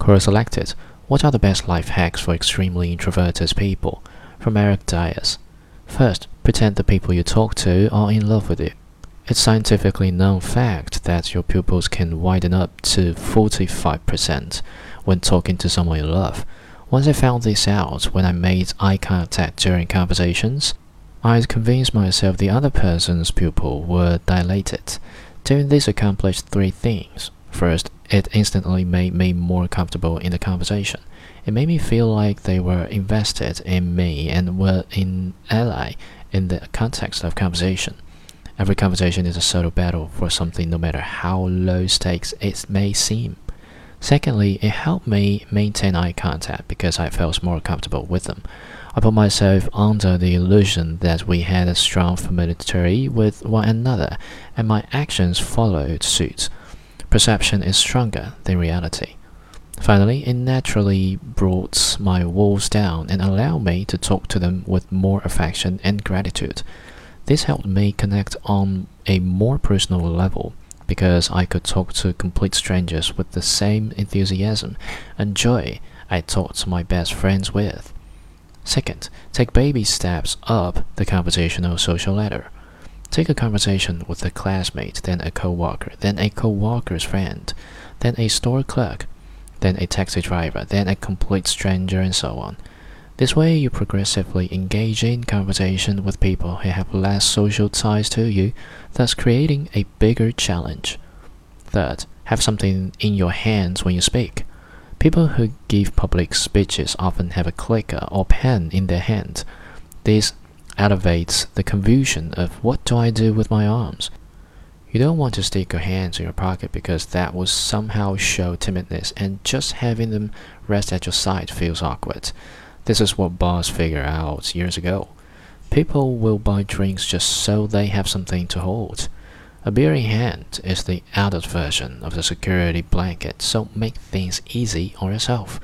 Quora selected What are the best life hacks for extremely introverted people? From Erick Diaz. First, pretend the people you talk to are in love with you. It's scientifically known fact that your pupils can widen up to 45% when talking to someone you love. Once I found this out when I made eye contact during conversations, I'd convinced myself the other person's pupil were dilated. Doing this accomplished three things. First, it instantly made me more comfortable in the conversation. It made me feel like they were invested in me and were an ally in the context of conversation. Every conversation is a subtle battle for something, no matter how low stakes it may seem. Secondly, it helped me maintain eye contact because I felt more comfortable with them. I put myself under the illusion that we had a strong familiarity with one another, and my actions followed suit. Perception is stronger than reality. Finally, it naturally brought my walls down and allowed me to talk to them with more affection and gratitude. This helped me connect on a more personal level because I could talk to complete strangers with the same enthusiasm and joy I talked to my best friends with. Second, take baby steps up the conversational social ladder. Take a conversation with a classmate, then a co-worker, then a co-worker's friend, then a store clerk, then a taxi driver, then a complete stranger, and so on. This way, you progressively engage in conversation with people who have less social ties to you, thus creating a bigger challenge. Third, have something in your hands when you speak. People who give public speeches often have a clicker or pen in their hand. This elevates the confusion of what do I do with my arms? You don't want to stick your hands in your pocket because that will somehow show timidness, and just having them rest at your side feels awkward. This is what bars figured out years ago. People will buy drinks just so they have something to hold. A beer in hand is the adult version of the security blanket, so make things easy on yourself.